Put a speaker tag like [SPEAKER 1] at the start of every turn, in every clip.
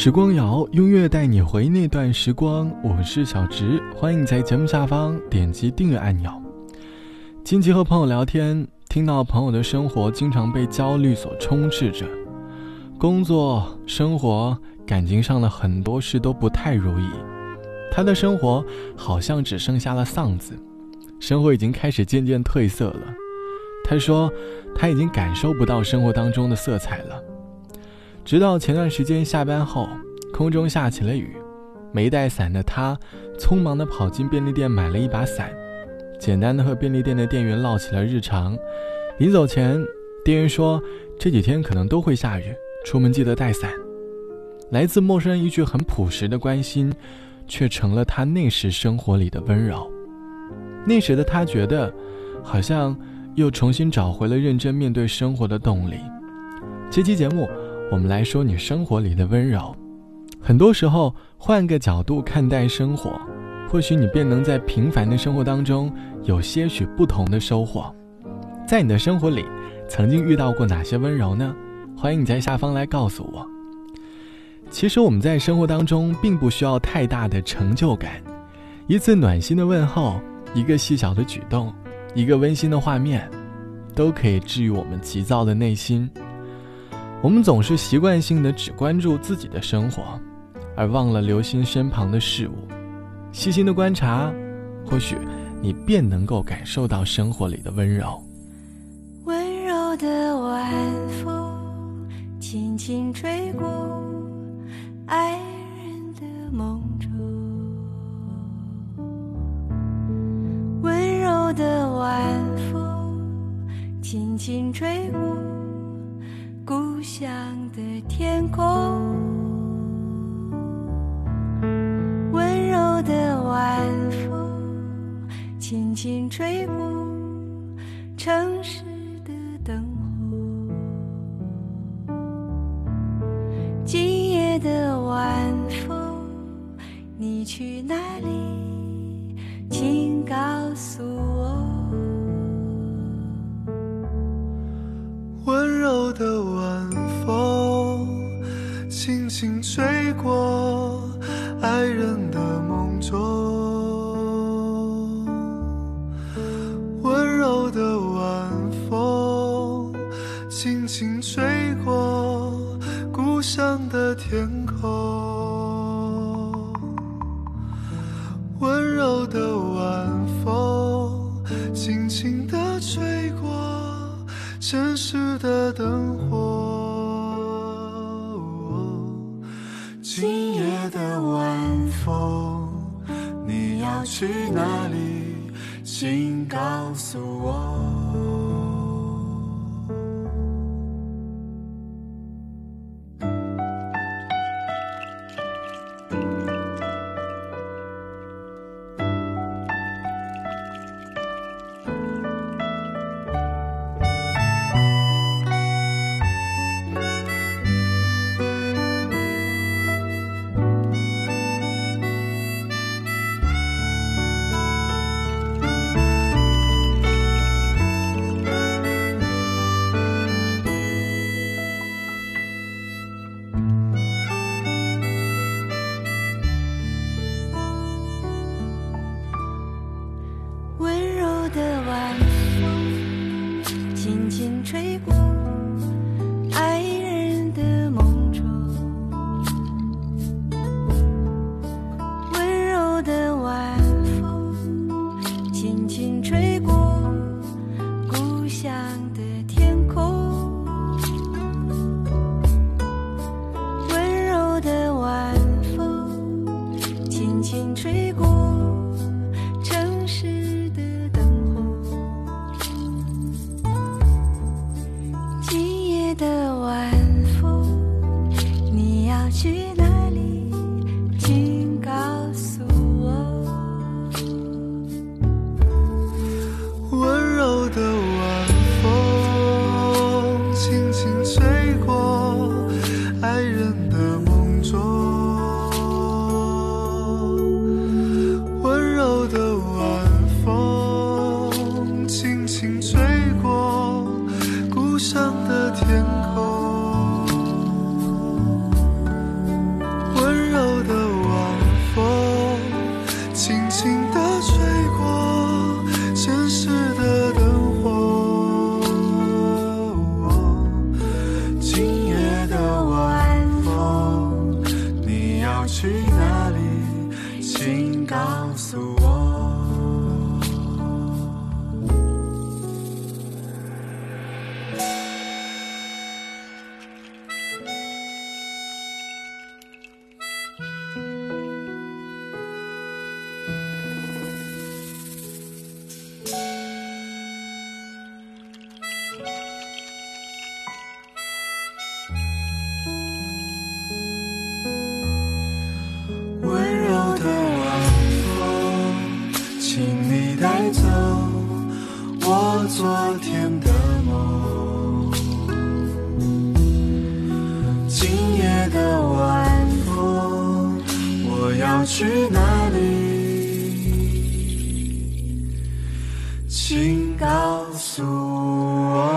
[SPEAKER 1] 时光谣，音乐带你回那段时光。我是小直，欢迎在节目下方点击订阅按钮。近期和朋友聊天，听到朋友的生活经常被焦虑所充斥着，工作、生活、感情上的很多事都不太如意。他的生活好像只剩下了丧子，生活已经开始渐渐褪色了。他说，他已经感受不到生活当中的色彩了。直到前段时间下班后，空中下起了雨，没带伞的他匆忙地跑进便利店买了一把伞，简单的和便利店的店员唠起了日常。临走前，店员说这几天可能都会下雨，出门记得带伞。来自陌生人一句很朴实的关心，却成了他那时生活里的温柔。那时的他觉得，好像又重新找回了认真面对生活的动力。这期节目。我们来说你生活里的温柔，很多时候换个角度看待生活，或许你便能在平凡的生活当中有些许不同的收获。在你的生活里，曾经遇到过哪些温柔呢？欢迎你在下方来告诉我。其实我们在生活当中并不需要太大的成就感，一次暖心的问候，一个细小的举动，一个温馨的画面，都可以治愈我们急躁的内心。我们总是习惯性的只关注自己的生活，而忘了留心身旁的事物。细心的观察，或许你便能够感受到生活里的温柔。
[SPEAKER 2] 温柔的晚风轻轻吹过爱人的梦中，温柔的晚风轻轻吹过。乡的天空，温柔的晚风轻轻吹过城市的灯火。今夜的晚风，你去哪里？
[SPEAKER 3] 轻轻吹过爱人的梦中。温柔的晚风，轻轻吹过故乡的天空。温柔的晚风，轻轻地吹过。城市的灯火要去哪里？请告诉我。吹过。带走我昨天的梦。今夜的晚风，我要去哪里？请告诉我。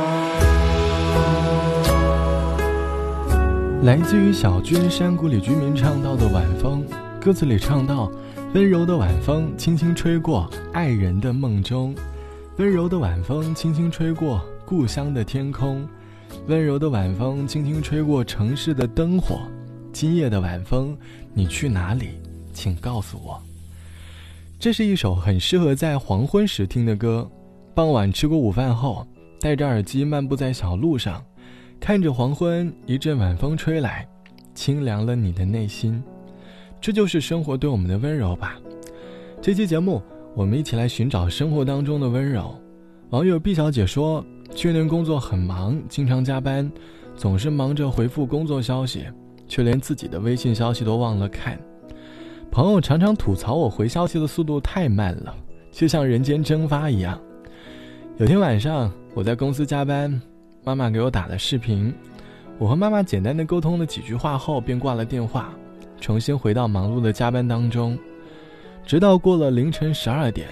[SPEAKER 1] 来自于小军山谷里居民唱到的晚风，歌词里唱到：温柔的晚风轻轻吹过爱人的梦中，温柔的晚风轻轻吹过故乡的天空，温柔的晚风轻轻吹过城市的灯火。今夜的晚风，你去哪里？请告诉我。这是一首很适合在黄昏时听的歌。傍晚吃过午饭后，戴着耳机漫步在小路上。看着黄昏，一阵晚风吹来，清凉了你的内心。这就是生活对我们的温柔吧。这期节目，我们一起来寻找生活当中的温柔。网友毕小姐说，去年工作很忙，经常加班，总是忙着回复工作消息，却连自己的微信消息都忘了看。朋友常常吐槽我回消息的速度太慢了，就像人间蒸发一样。有天晚上，我在公司加班。妈妈给我打了视频，我和妈妈简单的沟通了几句话后，便挂了电话，重新回到忙碌的加班当中。直到过了凌晨十二点，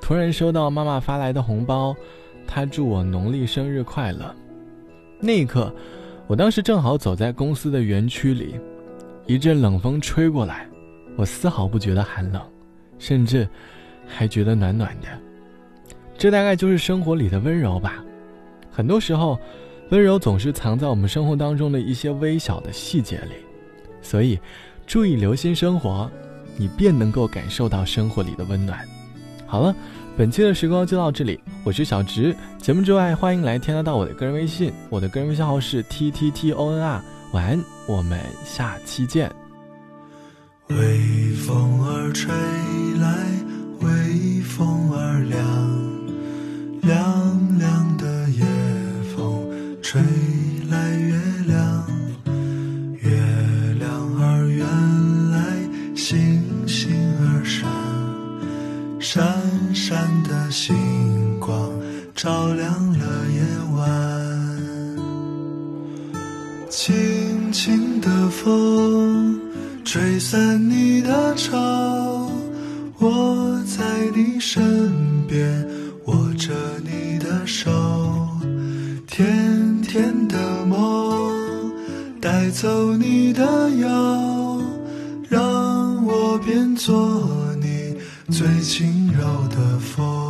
[SPEAKER 1] 突然收到妈妈发来的红包，她祝我农历生日快乐。那一刻，我当时正好走在公司的园区里，一阵冷风吹过来，我丝毫不觉得寒冷，甚至还觉得暖暖的。这大概就是生活里的温柔吧。很多时候，温柔总是藏在我们生活当中的一些微小的细节里，所以，注意留心生活，你便能够感受到生活里的温暖。好了，本期的时光就到这里，我是小直。节目之外，欢迎来添加到我的个人微信，我的个人微信号是 t t t o n r。晚安，我们下期见。
[SPEAKER 3] 微风儿吹来，微风儿凉，凉凉星光照亮了夜晚，轻轻的风。吹散你的愁，我在你身边，握着你的手，甜甜的梦，带走你的忧，让我变作你最轻柔的风。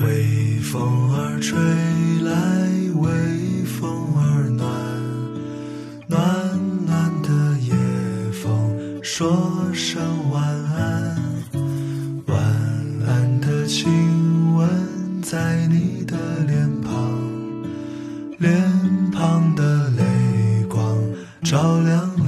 [SPEAKER 3] 微风儿吹来，微风儿暖，暖暖的夜风说声晚安，晚安的亲吻在你的脸庞，脸庞的泪光照亮了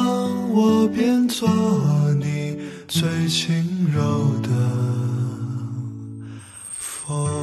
[SPEAKER 3] 让我变做你最轻柔的风。